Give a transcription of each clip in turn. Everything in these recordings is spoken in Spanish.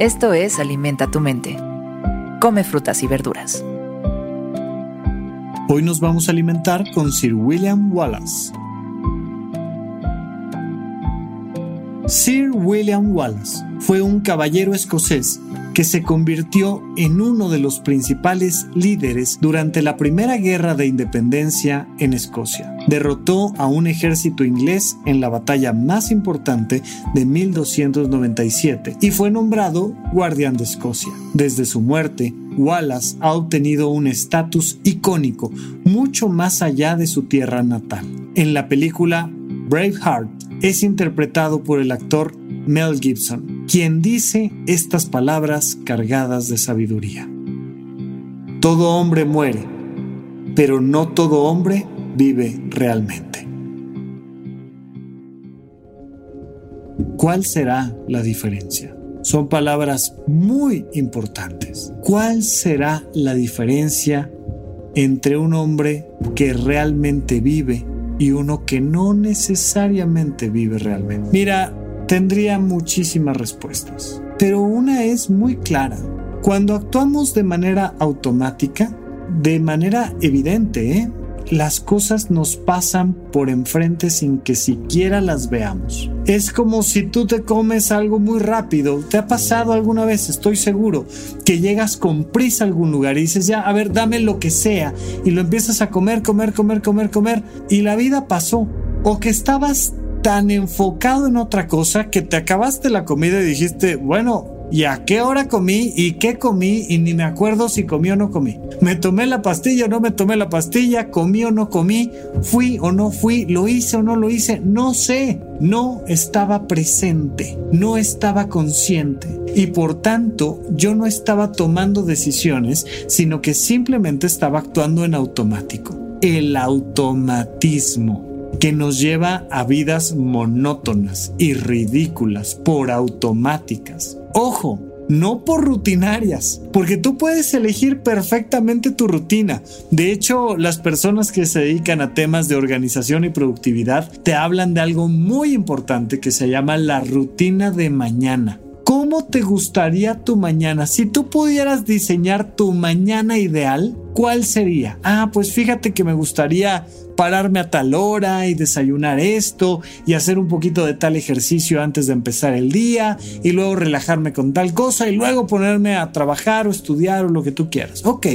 Esto es Alimenta tu mente. Come frutas y verduras. Hoy nos vamos a alimentar con Sir William Wallace. Sir William Wallace fue un caballero escocés que se convirtió en uno de los principales líderes durante la Primera Guerra de Independencia en Escocia. Derrotó a un ejército inglés en la batalla más importante de 1297 y fue nombrado Guardián de Escocia. Desde su muerte, Wallace ha obtenido un estatus icónico mucho más allá de su tierra natal. En la película Braveheart es interpretado por el actor Mel Gibson, quien dice estas palabras cargadas de sabiduría. Todo hombre muere, pero no todo hombre vive realmente. ¿Cuál será la diferencia? Son palabras muy importantes. ¿Cuál será la diferencia entre un hombre que realmente vive y uno que no necesariamente vive realmente? Mira, tendría muchísimas respuestas, pero una es muy clara. Cuando actuamos de manera automática, de manera evidente, ¿eh? las cosas nos pasan por enfrente sin que siquiera las veamos. Es como si tú te comes algo muy rápido. ¿Te ha pasado alguna vez? Estoy seguro que llegas con prisa a algún lugar y dices ya, a ver, dame lo que sea. Y lo empiezas a comer, comer, comer, comer, comer. Y la vida pasó. O que estabas tan enfocado en otra cosa que te acabaste la comida y dijiste, bueno, ¿y a qué hora comí? ¿Y qué comí? Y ni me acuerdo si comí o no comí. ¿Me tomé la pastilla o no me tomé la pastilla? ¿Comí o no comí? ¿Fui o no fui? ¿Lo hice o no lo hice? No sé. No estaba presente, no estaba consciente y por tanto yo no estaba tomando decisiones, sino que simplemente estaba actuando en automático. El automatismo que nos lleva a vidas monótonas y ridículas por automáticas. Ojo, no por rutinarias, porque tú puedes elegir perfectamente tu rutina. De hecho, las personas que se dedican a temas de organización y productividad te hablan de algo muy importante que se llama la rutina de mañana. ¿Cómo te gustaría tu mañana? Si tú pudieras diseñar tu mañana ideal, ¿cuál sería? Ah, pues fíjate que me gustaría pararme a tal hora y desayunar esto y hacer un poquito de tal ejercicio antes de empezar el día y luego relajarme con tal cosa y luego ponerme a trabajar o estudiar o lo que tú quieras. Ok,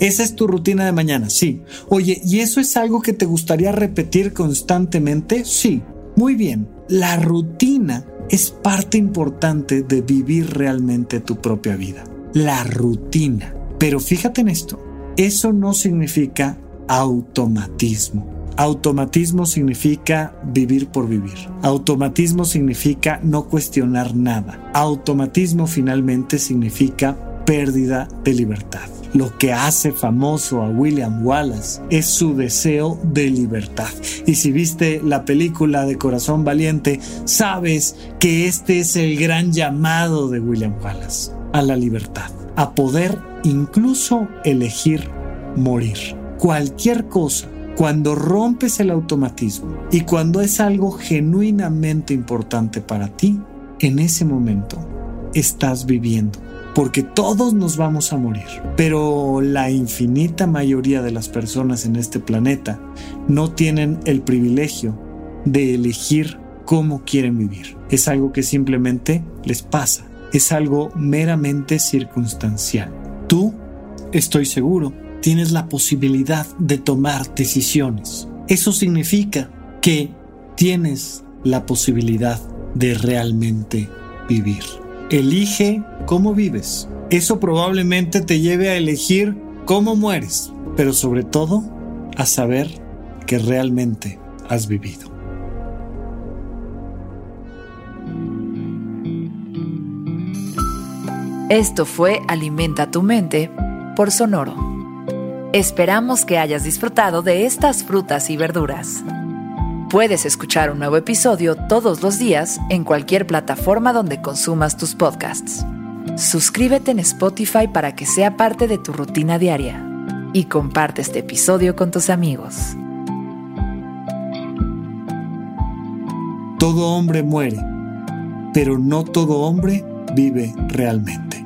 esa es tu rutina de mañana, sí. Oye, ¿y eso es algo que te gustaría repetir constantemente? Sí. Muy bien, la rutina es parte importante de vivir realmente tu propia vida. La rutina. Pero fíjate en esto, eso no significa automatismo. Automatismo significa vivir por vivir. Automatismo significa no cuestionar nada. Automatismo finalmente significa pérdida de libertad. Lo que hace famoso a William Wallace es su deseo de libertad. Y si viste la película de Corazón Valiente, sabes que este es el gran llamado de William Wallace, a la libertad, a poder incluso elegir morir cualquier cosa, cuando rompes el automatismo y cuando es algo genuinamente importante para ti, en ese momento estás viviendo. Porque todos nos vamos a morir. Pero la infinita mayoría de las personas en este planeta no tienen el privilegio de elegir cómo quieren vivir. Es algo que simplemente les pasa. Es algo meramente circunstancial. Tú, estoy seguro, tienes la posibilidad de tomar decisiones. Eso significa que tienes la posibilidad de realmente vivir. Elige cómo vives. Eso probablemente te lleve a elegir cómo mueres, pero sobre todo a saber que realmente has vivido. Esto fue Alimenta tu mente por Sonoro. Esperamos que hayas disfrutado de estas frutas y verduras. Puedes escuchar un nuevo episodio todos los días en cualquier plataforma donde consumas tus podcasts. Suscríbete en Spotify para que sea parte de tu rutina diaria y comparte este episodio con tus amigos. Todo hombre muere, pero no todo hombre vive realmente.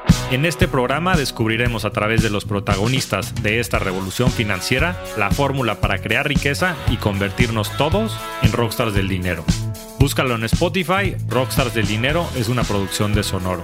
En este programa descubriremos a través de los protagonistas de esta revolución financiera la fórmula para crear riqueza y convertirnos todos en rockstars del dinero. Búscalo en Spotify, Rockstars del Dinero es una producción de Sonoro.